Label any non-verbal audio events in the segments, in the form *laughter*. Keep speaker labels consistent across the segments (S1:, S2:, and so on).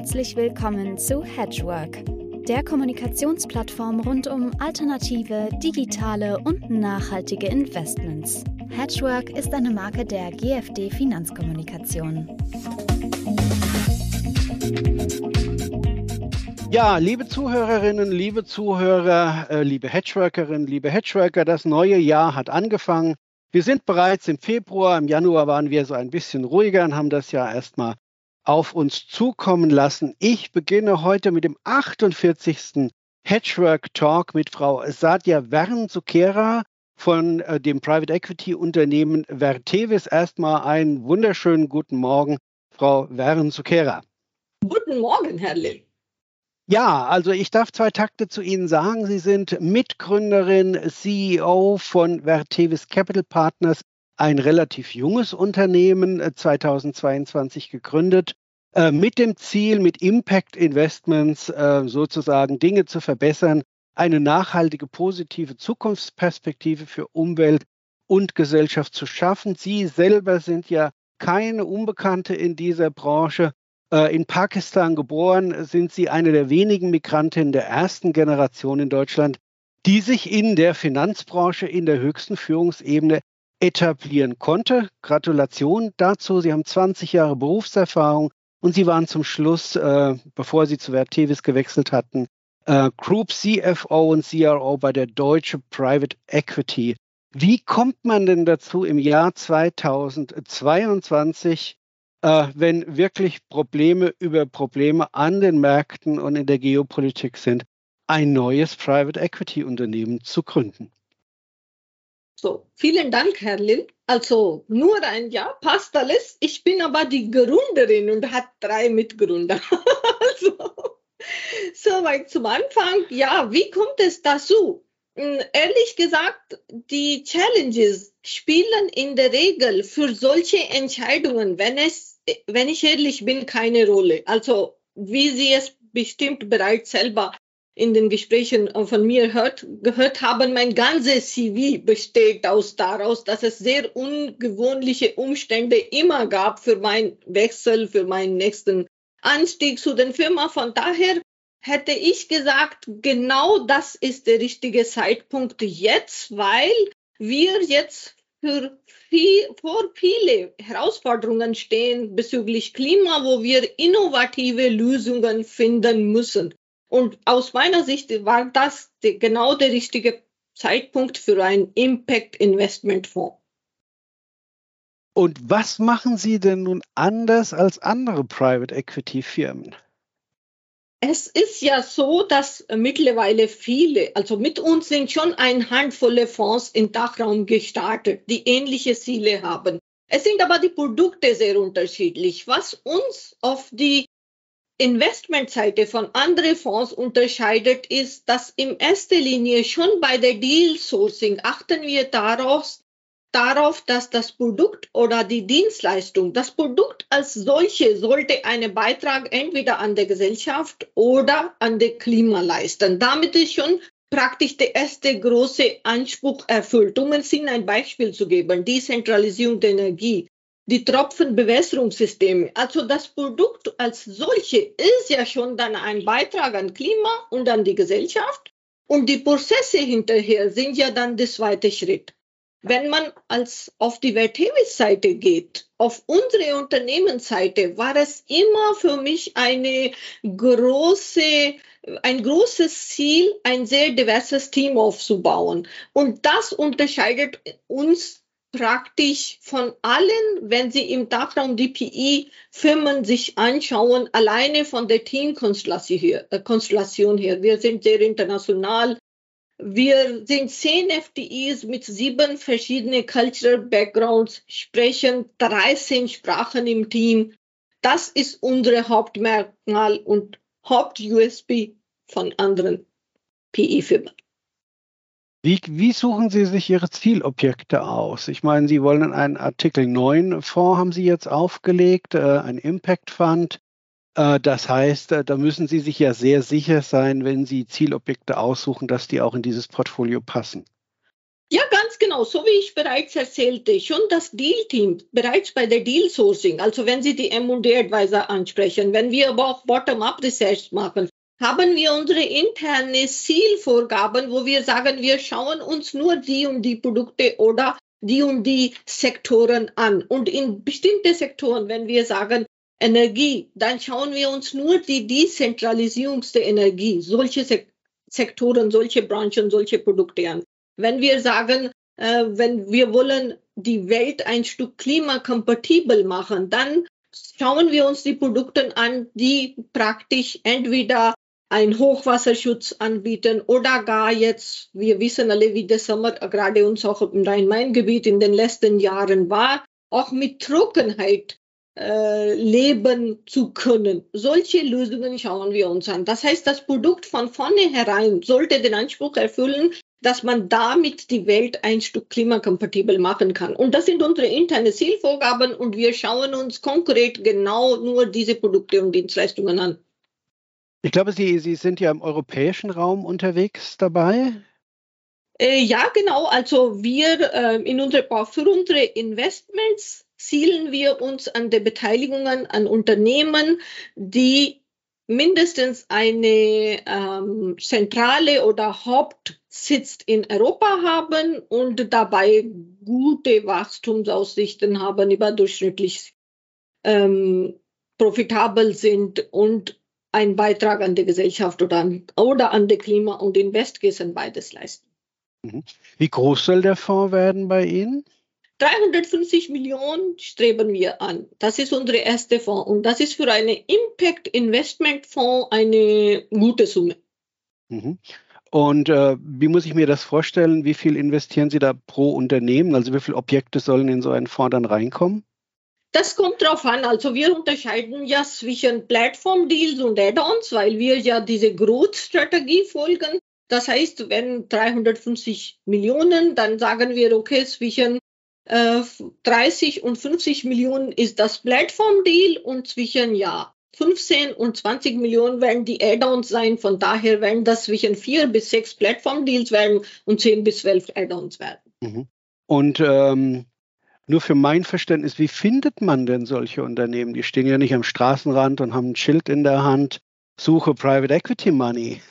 S1: Herzlich willkommen zu Hedgework, der Kommunikationsplattform rund um alternative, digitale und nachhaltige Investments. Hedgework ist eine Marke der GFD Finanzkommunikation.
S2: Ja, liebe Zuhörerinnen, liebe Zuhörer, äh, liebe Hedgeworkerinnen, liebe Hedgeworker, das neue Jahr hat angefangen. Wir sind bereits im Februar, im Januar waren wir so ein bisschen ruhiger und haben das Jahr erstmal auf uns zukommen lassen. Ich beginne heute mit dem 48. Hedgework Talk mit Frau Sadia Wern-Zuckera von äh, dem Private Equity Unternehmen Vertevis. Erstmal einen wunderschönen guten Morgen, Frau Wern-Zuckera.
S3: Guten Morgen, Herr Lill.
S2: Ja, also ich darf zwei Takte zu Ihnen sagen. Sie sind Mitgründerin, CEO von Vertevis Capital Partners, ein relativ junges Unternehmen, 2022 äh, gegründet, äh, mit dem Ziel, mit Impact Investments äh, sozusagen Dinge zu verbessern, eine nachhaltige, positive Zukunftsperspektive für Umwelt und Gesellschaft zu schaffen. Sie selber sind ja keine Unbekannte in dieser Branche. Äh, in Pakistan geboren, sind sie eine der wenigen Migrantinnen der ersten Generation in Deutschland, die sich in der Finanzbranche in der höchsten Führungsebene etablieren konnte. Gratulation dazu. Sie haben 20 Jahre Berufserfahrung und Sie waren zum Schluss, äh, bevor Sie zu Vertevis gewechselt hatten, äh, Group CFO und CRO bei der Deutsche Private Equity. Wie kommt man denn dazu im Jahr 2022 äh, wenn wirklich Probleme über Probleme an den Märkten und in der Geopolitik sind, ein neues Private Equity Unternehmen zu gründen.
S3: So, vielen Dank, Herr Lind. Also nur ein Jahr passt alles. Ich bin aber die Gründerin und hat drei Mitgründer. *laughs* also, soweit zum Anfang. Ja, wie kommt es dazu? Hm, ehrlich gesagt, die Challenges spielen in der Regel für solche Entscheidungen, wenn es wenn ich ehrlich bin, keine Rolle. Also wie Sie es bestimmt bereits selber in den Gesprächen von mir hört, gehört haben, mein ganzes CV besteht aus daraus, dass es sehr ungewöhnliche Umstände immer gab für meinen Wechsel, für meinen nächsten Anstieg zu den Firma. Von daher hätte ich gesagt, genau das ist der richtige Zeitpunkt jetzt, weil wir jetzt für viel, vor viele Herausforderungen stehen bezüglich Klima, wo wir innovative Lösungen finden müssen. Und aus meiner Sicht war das die, genau der richtige Zeitpunkt für einen Impact Investment Fonds.
S2: Und was machen Sie denn nun anders als andere Private Equity Firmen?
S3: Es ist ja so, dass mittlerweile viele, also mit uns sind schon ein Handvoll Fonds im Dachraum gestartet, die ähnliche Ziele haben. Es sind aber die Produkte sehr unterschiedlich. Was uns auf die Investmentseite von anderen Fonds unterscheidet, ist, dass in erster Linie schon bei der Deal Sourcing achten wir darauf, darauf, dass das Produkt oder die Dienstleistung, das Produkt als solche sollte einen Beitrag entweder an der Gesellschaft oder an der Klima leisten. Damit ist schon praktisch der erste große Anspruch erfüllt. Um es Ihnen ein Beispiel zu geben, Dezentralisierung der Energie, die Tropfenbewässerungssysteme. Also das Produkt als solche ist ja schon dann ein Beitrag an Klima und an die Gesellschaft. Und die Prozesse hinterher sind ja dann der zweite Schritt. Wenn man als auf die Vertevis-Seite geht, auf unsere Unternehmensseite, war es immer für mich eine große, ein großes Ziel, ein sehr diverses Team aufzubauen. Und das unterscheidet uns praktisch von allen, wenn Sie im Dachraum DPI-Firmen sich anschauen, alleine von der Teamkonstellation her, äh, her. Wir sind sehr international wir sind zehn FDIs mit sieben verschiedenen Cultural Backgrounds, sprechen 13 Sprachen im Team. Das ist unser Hauptmerkmal und Haupt-USB von anderen PI-Firmen.
S2: Wie, wie, suchen Sie sich Ihre Zielobjekte aus? Ich meine, Sie wollen einen Artikel 9 Fonds haben Sie jetzt aufgelegt, äh, ein Impact Fund. Äh, das heißt, äh, da müssen Sie sich ja sehr sicher sein, wenn Sie Zielobjekte aussuchen, dass die auch in dieses Portfolio passen.
S3: Ja, ganz genau, so wie ich bereits erzählte, schon das Deal-Team bereits bei der Deal-Sourcing, also wenn Sie die M&A-Advisor ansprechen, wenn wir aber auch Bottom-up-Research machen, haben wir unsere interne Zielvorgaben, wo wir sagen, wir schauen uns nur die und die Produkte oder die und die Sektoren an. Und in bestimmte Sektoren, wenn wir sagen Energie, dann schauen wir uns nur die dezentralisierungste Energie, solche Sektoren, solche Branchen, solche Produkte an. Wenn wir sagen, äh, wenn wir wollen die Welt ein Stück klimakompatibel machen, dann schauen wir uns die Produkte an, die praktisch entweder einen Hochwasserschutz anbieten oder gar jetzt, wir wissen alle, wie der Sommer gerade uns auch im Rhein-Main-Gebiet in den letzten Jahren war, auch mit Trockenheit äh, leben zu können. Solche Lösungen schauen wir uns an. Das heißt, das Produkt von vornherein sollte den Anspruch erfüllen, dass man damit die Welt ein Stück klimakompatibel machen kann. Und das sind unsere internen Zielvorgaben und wir schauen uns konkret genau nur diese Produkte und Dienstleistungen an.
S2: Ich glaube, Sie, Sie sind ja im europäischen Raum unterwegs dabei.
S3: Äh, ja, genau. Also wir äh, in unsere, für unsere Investments zielen wir uns an die Beteiligungen an Unternehmen, die mindestens eine ähm, zentrale oder Hauptsitz in Europa haben und dabei gute Wachstumsaussichten haben, überdurchschnittlich ähm, profitabel sind und einen Beitrag an die Gesellschaft oder an, oder an die Klima- und Investgießen beides leisten.
S2: Mhm. Wie groß soll der Fonds werden bei Ihnen?
S3: 350 Millionen streben wir an. Das ist unsere erste Fonds und das ist für einen Impact Investment Fonds eine gute Summe.
S2: Mhm. Und äh, wie muss ich mir das vorstellen? Wie viel investieren Sie da pro Unternehmen? Also wie viele Objekte sollen in so einen Fonds dann reinkommen?
S3: Das kommt drauf an. Also wir unterscheiden ja zwischen Plattform-Deals und Add-ons, weil wir ja diese Growth-Strategie folgen. Das heißt, wenn 350 Millionen, dann sagen wir, okay, zwischen äh, 30 und 50 Millionen ist das Plattform-Deal und zwischen ja 15 und 20 Millionen werden die Add-ons sein. Von daher werden das zwischen vier bis sechs Plattform-Deals werden und 10 bis 12 Add-ons werden.
S2: Mhm. Und ähm, nur für mein Verständnis, wie findet man denn solche Unternehmen? Die stehen ja nicht am Straßenrand und haben ein Schild in der Hand, suche Private Equity Money.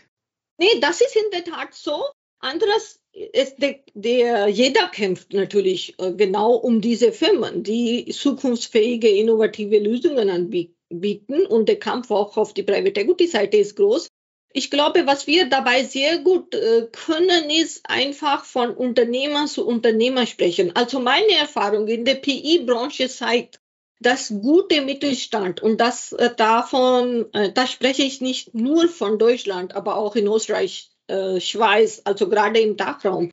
S3: Nee, das ist in der Tat so. Anderes ist der, der, jeder kämpft natürlich äh, genau um diese Firmen, die zukunftsfähige, innovative Lösungen anbieten. Und der Kampf auch auf die Private Equity Seite ist groß. Ich glaube, was wir dabei sehr gut äh, können, ist einfach von Unternehmer zu Unternehmer sprechen. Also meine Erfahrung in der PI-Branche zeigt, dass gute Mittelstand und das äh, davon, äh, da spreche ich nicht nur von Deutschland, aber auch in Österreich, Schweiz, also gerade im Dachraum.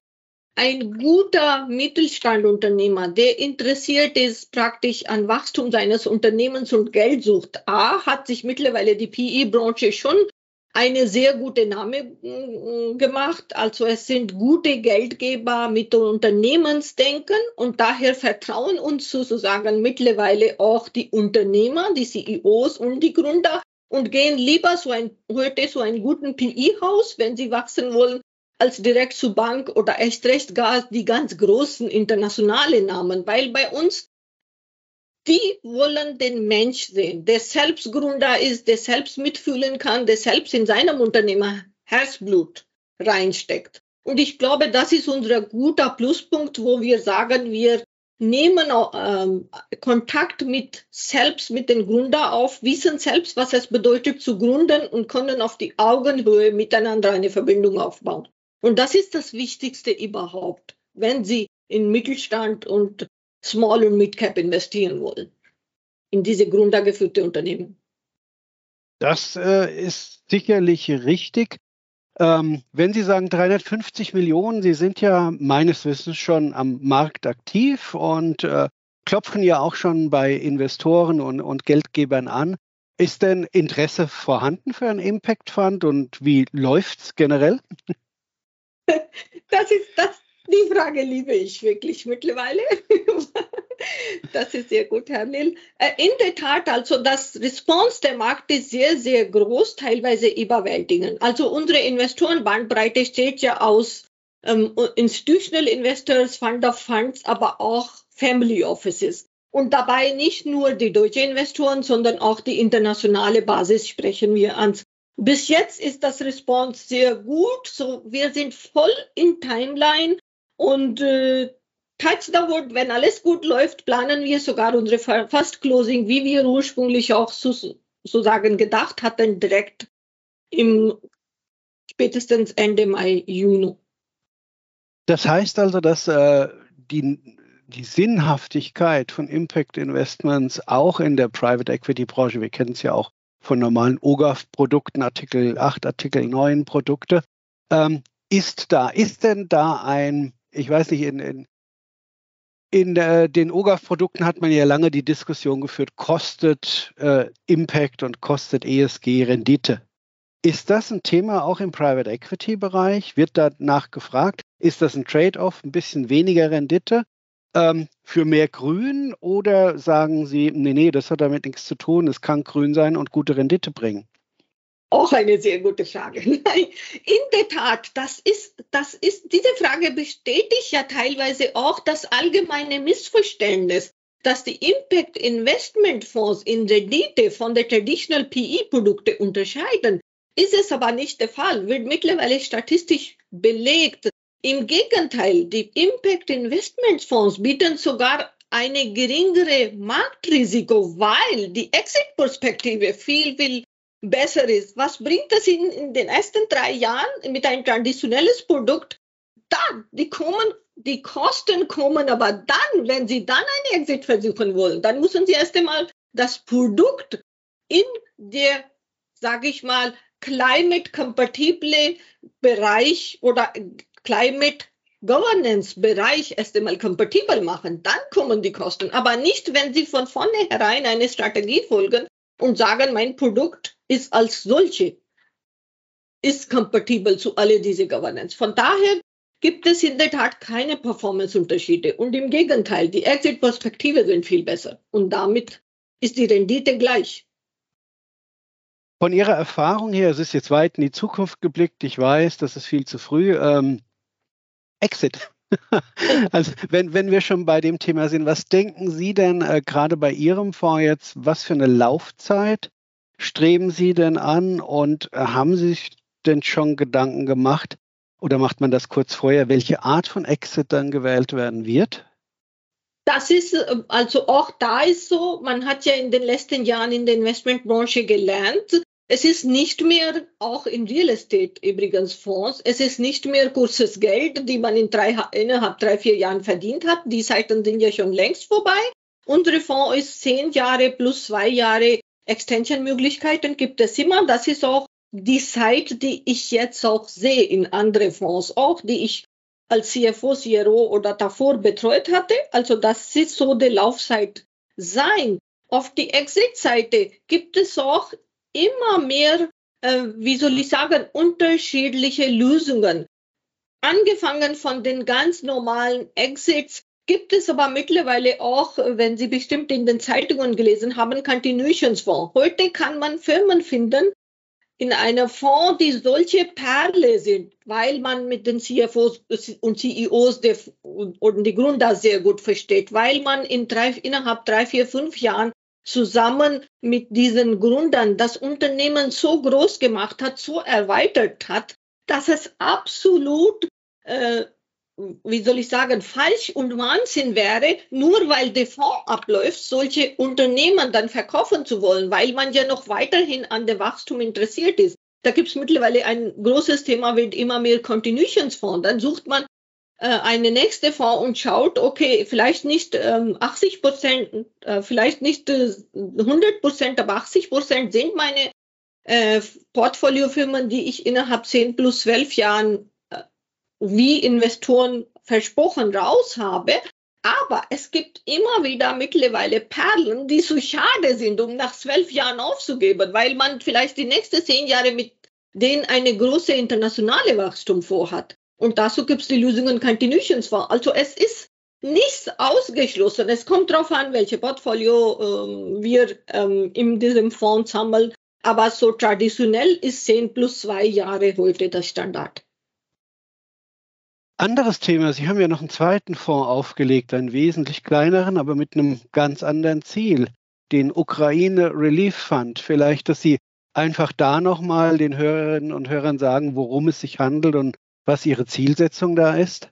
S3: Ein guter Mittelstandunternehmer, der interessiert ist praktisch an Wachstum seines Unternehmens und Geld sucht. A, hat sich mittlerweile die PI-Branche schon eine sehr gute Name mm, gemacht. Also es sind gute Geldgeber mit Unternehmensdenken und daher vertrauen uns sozusagen mittlerweile auch die Unternehmer, die CEOs und die Gründer und gehen lieber so ein, heute so einen guten PI-Haus, wenn sie wachsen wollen, als direkt zur Bank oder echt recht gar die ganz großen internationalen Namen, weil bei uns die wollen den Mensch sehen, der selbst Gründer ist, der selbst mitfühlen kann, der selbst in seinem Unternehmer Herzblut reinsteckt. Und ich glaube, das ist unser guter Pluspunkt, wo wir sagen, wir nehmen ähm, Kontakt mit selbst, mit den Gründer auf, wissen selbst, was es bedeutet zu gründen und können auf die Augenhöhe miteinander eine Verbindung aufbauen. Und das ist das Wichtigste überhaupt, wenn Sie in Mittelstand und Small- und Mid-Cap investieren wollen in diese gründergeführte Unternehmen.
S2: Das äh, ist sicherlich richtig. Ähm, wenn Sie sagen 350 Millionen, Sie sind ja meines Wissens schon am Markt aktiv und äh, klopfen ja auch schon bei Investoren und, und Geldgebern an. Ist denn Interesse vorhanden für einen Impact Fund und wie läuft es generell? *laughs*
S3: Das ist das, die Frage liebe ich wirklich mittlerweile. *laughs* Das ist sehr gut, Herr Mill. Äh, in der Tat, also das Response der Markt ist sehr, sehr groß, teilweise überwältigend. Also unsere Investorenbandbreite steht ja aus ähm, Institutional Investors, Fund of Funds, aber auch Family Offices. Und dabei nicht nur die deutsche Investoren, sondern auch die internationale Basis sprechen wir an. Bis jetzt ist das Response sehr gut. So, wir sind voll in Timeline und äh, touch the wenn alles gut läuft, planen wir sogar unsere Fast Closing, wie wir ursprünglich auch sozusagen gedacht hatten, direkt im spätestens Ende Mai, Juni.
S2: Das heißt also, dass äh, die, die Sinnhaftigkeit von Impact Investments auch in der Private Equity Branche, wir kennen es ja auch von normalen OGAF-Produkten, Artikel 8, Artikel 9 Produkte, ähm, ist da. Ist denn da ein, ich weiß nicht, in, in, in äh, den OGAF-Produkten hat man ja lange die Diskussion geführt, kostet äh, Impact und kostet ESG Rendite. Ist das ein Thema auch im Private Equity Bereich? Wird danach gefragt? Ist das ein Trade-off, ein bisschen weniger Rendite ähm, für mehr Grün? Oder sagen Sie, nee, nee, das hat damit nichts zu tun, es kann grün sein und gute Rendite bringen?
S3: Auch eine sehr gute Frage. *laughs* In der Tat, das ist, das ist, diese Frage bestätigt ja teilweise auch das allgemeine Missverständnis, dass die Impact Investment Fonds in Rendite von der Traditional PE Produkte unterscheiden. Ist es aber nicht der Fall, wird mittlerweile statistisch belegt. Im Gegenteil, die Impact Investment Fonds bieten sogar eine geringere Marktrisiko, weil die Exit-Perspektive viel, viel besser ist. Was bringt das in, in den ersten drei Jahren mit einem traditionelles Produkt? Dann, die kommen, die Kosten kommen aber dann, wenn Sie dann einen Exit versuchen wollen, dann müssen Sie erst einmal das Produkt in der, sage ich mal, climate-kompatible Bereich oder Climate Governance Bereich erst einmal kompatibel machen, dann kommen die Kosten. Aber nicht, wenn Sie von vornherein eine Strategie folgen und sagen, mein Produkt ist als solche, ist kompatibel zu alle diese Governance. Von daher gibt es in der Tat keine Performance-Unterschiede. Und im Gegenteil, die Exit-Perspektive sind viel besser. Und damit ist die Rendite gleich.
S2: Von Ihrer Erfahrung her, es ist jetzt weit in die Zukunft geblickt, ich weiß, das ist viel zu früh. Ähm, Exit. *laughs* also wenn, wenn wir schon bei dem Thema sind, was denken Sie denn äh, gerade bei Ihrem Fonds jetzt, was für eine Laufzeit streben Sie denn an und äh, haben Sie sich denn schon Gedanken gemacht oder macht man das kurz vorher, welche Art von Exit dann gewählt werden wird?
S3: Das ist, äh, also auch da ist so, man hat ja in den letzten Jahren in der Investmentbranche gelernt, es ist nicht mehr, auch in Real Estate übrigens Fonds, es ist nicht mehr kurzes Geld, die man in drei, innerhalb drei, vier Jahren verdient hat. Die Zeiten sind ja schon längst vorbei. Unsere Fonds ist zehn Jahre plus zwei Jahre Extension-Möglichkeiten gibt es immer. Das ist auch die Zeit, die ich jetzt auch sehe in andere Fonds auch, die ich als CFO, CRO oder davor betreut hatte. Also das ist so die Laufzeit sein. Auf die Exit-Seite gibt es auch immer mehr, äh, wie soll ich sagen, unterschiedliche Lösungen. Angefangen von den ganz normalen Exits gibt es aber mittlerweile auch, wenn Sie bestimmt in den Zeitungen gelesen haben, Continuationsfonds. Heute kann man Firmen finden in einer Fonds, die solche Perle sind, weil man mit den CFOs und CEOs der, und die Gründer sehr gut versteht, weil man in drei, innerhalb drei, vier, fünf Jahren zusammen mit diesen Gründern das Unternehmen so groß gemacht hat, so erweitert hat, dass es absolut, äh, wie soll ich sagen, falsch und Wahnsinn wäre, nur weil der Fonds abläuft, solche Unternehmen dann verkaufen zu wollen, weil man ja noch weiterhin an der Wachstum interessiert ist. Da gibt es mittlerweile ein großes Thema, wird immer mehr Continuationsfonds. Dann sucht man eine nächste Fonds und schaut, okay, vielleicht nicht ähm, 80 Prozent, äh, vielleicht nicht äh, 100 Prozent, aber 80 Prozent sind meine äh, Portfoliofirmen, die ich innerhalb 10 plus 12 Jahren äh, wie Investoren versprochen raus habe. Aber es gibt immer wieder mittlerweile Perlen, die so schade sind, um nach zwölf Jahren aufzugeben, weil man vielleicht die nächsten zehn Jahre mit denen eine große internationale Wachstum vorhat. Und dazu gibt es die Lösungen Continuations vor. Also es ist nichts ausgeschlossen. Es kommt darauf an, welche Portfolio ähm, wir ähm, in diesem Fonds sammeln. Aber so traditionell ist 10 plus 2 Jahre heute das Standard.
S2: Anderes Thema, Sie haben ja noch einen zweiten Fonds aufgelegt, einen wesentlich kleineren, aber mit einem ganz anderen Ziel, den Ukraine Relief Fund. Vielleicht, dass Sie einfach da nochmal den Hörerinnen und Hörern sagen, worum es sich handelt und was Ihre Zielsetzung da ist?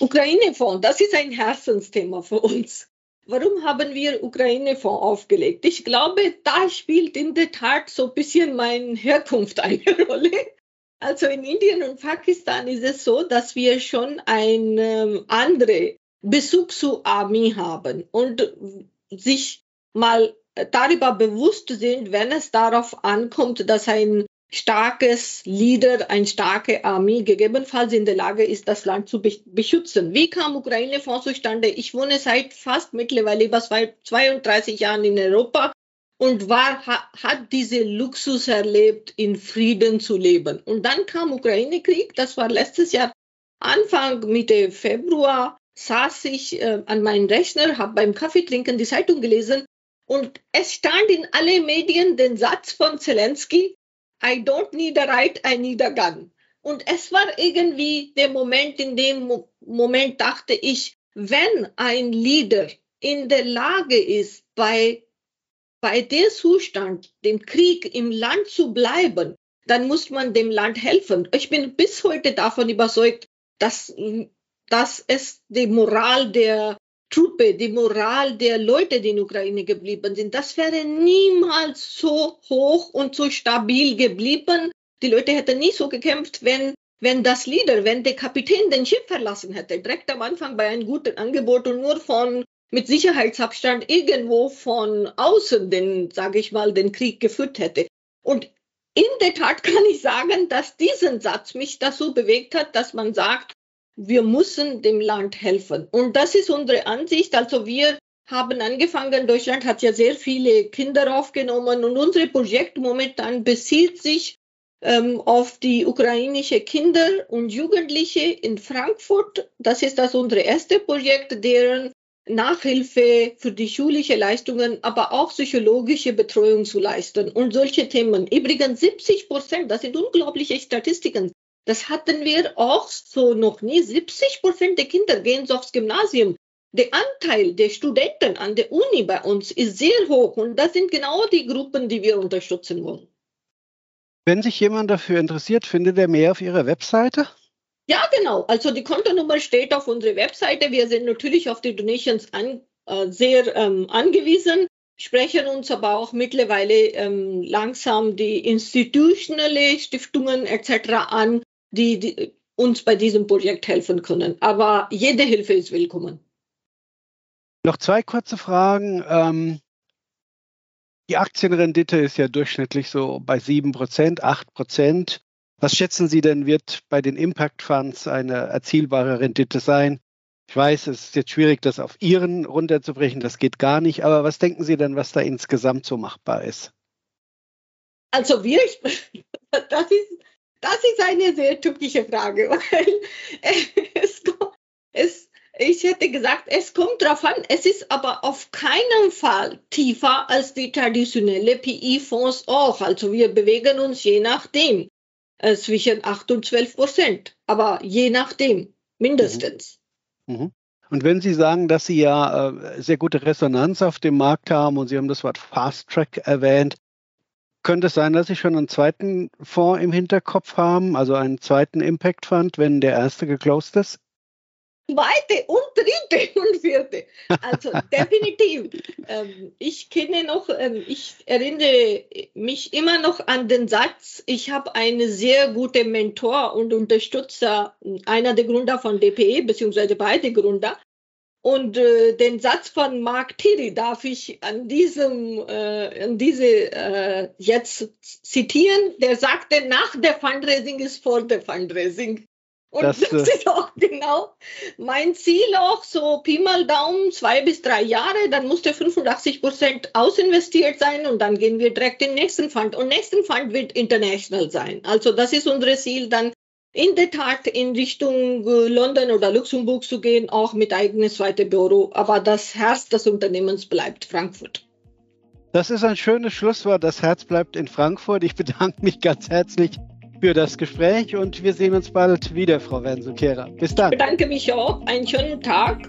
S3: Ukraine-Fonds, das ist ein Herzensthema für uns. Warum haben wir Ukraine-Fonds aufgelegt? Ich glaube, da spielt in der Tat so ein bisschen meine Herkunft eine *laughs* Rolle. Also in Indien und Pakistan ist es so, dass wir schon eine ähm, andere Bezug zur Armee haben und sich mal darüber bewusst sind, wenn es darauf ankommt, dass ein starkes Leader, eine starke Armee gegebenenfalls in der Lage ist, das Land zu beschützen. Wie kam Ukraine-Fonds zustande? Ich wohne seit fast mittlerweile über 32 Jahren in Europa und war, hat diese Luxus erlebt, in Frieden zu leben. Und dann kam Ukraine-Krieg, das war letztes Jahr Anfang Mitte Februar, saß ich äh, an meinem Rechner, habe beim Kaffeetrinken die Zeitung gelesen und es stand in alle Medien den Satz von Zelensky, I don't need a right, I need a gun. Und es war irgendwie der Moment, in dem Mo Moment dachte ich, wenn ein Leader in der Lage ist, bei bei der Zustand, dem Krieg im Land zu bleiben, dann muss man dem Land helfen. Ich bin bis heute davon überzeugt, dass, dass es die Moral der Truppe, die Moral der Leute, die in Ukraine geblieben sind, das wäre niemals so hoch und so stabil geblieben. Die Leute hätten nie so gekämpft, wenn, wenn das Leader, wenn der Kapitän den Schiff verlassen hätte, direkt am Anfang bei einem guten Angebot und nur von mit Sicherheitsabstand irgendwo von außen den, sage ich mal, den Krieg geführt hätte. Und in der Tat *laughs* kann ich sagen, dass diesen Satz mich dazu bewegt hat, dass man sagt, wir müssen dem Land helfen. Und das ist unsere Ansicht. Also wir haben angefangen, Deutschland hat ja sehr viele Kinder aufgenommen und unser Projekt momentan bezieht sich ähm, auf die ukrainische Kinder und Jugendliche in Frankfurt. Das ist das unsere erste Projekt, deren Nachhilfe für die schulische Leistungen, aber auch psychologische Betreuung zu leisten und solche Themen. Übrigens 70 Prozent, das sind unglaubliche Statistiken. Das hatten wir auch so noch nie. 70 Prozent der Kinder gehen so aufs Gymnasium. Der Anteil der Studenten an der Uni bei uns ist sehr hoch und das sind genau die Gruppen, die wir unterstützen wollen.
S2: Wenn sich jemand dafür interessiert, findet er mehr auf Ihrer Webseite?
S3: Ja, genau. Also die Kontonummer steht auf unserer Webseite. Wir sind natürlich auf die Donations an, äh, sehr ähm, angewiesen, sprechen uns aber auch mittlerweile ähm, langsam die institutionelle Stiftungen etc. an, die, die uns bei diesem Projekt helfen können. Aber jede Hilfe ist willkommen.
S2: Noch zwei kurze Fragen. Ähm, die Aktienrendite ist ja durchschnittlich so bei 7%, 8%. Was schätzen Sie denn, wird bei den Impact Funds eine erzielbare Rendite sein? Ich weiß, es ist jetzt schwierig, das auf Ihren runterzubrechen, das geht gar nicht, aber was denken Sie denn, was da insgesamt so machbar ist?
S3: Also wir, *laughs* das ist, das ist eine sehr tückische Frage, *laughs* weil es, es, ich hätte gesagt, es kommt darauf an, es ist aber auf keinen Fall tiefer als die traditionelle PI-Fonds auch. Also wir bewegen uns je nachdem äh, zwischen 8 und 12 Prozent, aber je nachdem, mindestens.
S2: Mhm. Mhm. Und wenn Sie sagen, dass Sie ja äh, sehr gute Resonanz auf dem Markt haben und Sie haben das Wort Fast Track erwähnt, könnte es sein, dass Sie schon einen zweiten Fonds im Hinterkopf haben, also einen zweiten Impact Fund, wenn der erste geclosed ist?
S3: zweite und dritte *laughs* und vierte. Also *laughs* definitiv. Ähm, ich kenne noch, ähm, ich erinnere mich immer noch an den Satz, ich habe einen sehr guten Mentor und Unterstützer, einer der Gründer von DPE, beziehungsweise beide Gründer. Und äh, den Satz von Mark Thierry darf ich an diesem, äh, an diese äh, jetzt zitieren. Der sagte, nach der Fundraising ist vor der Fundraising. Und das, das, äh, *laughs* ist auch genau mein Ziel auch, so Pi mal Daumen, zwei bis drei Jahre, dann muss der 85 Prozent ausinvestiert sein und dann gehen wir direkt in den nächsten Fund. Und nächsten Fund wird international sein. Also das ist unser Ziel, dann in der Tat in Richtung äh, London oder Luxemburg zu gehen, auch mit eigenes zweites Büro. Aber das Herz des Unternehmens bleibt Frankfurt.
S2: Das ist ein schönes Schlusswort. Das Herz bleibt in Frankfurt. Ich bedanke mich ganz herzlich für das Gespräch und wir sehen uns bald wieder, Frau Wensukera. Bis dann.
S3: Ich bedanke mich auch. Einen schönen Tag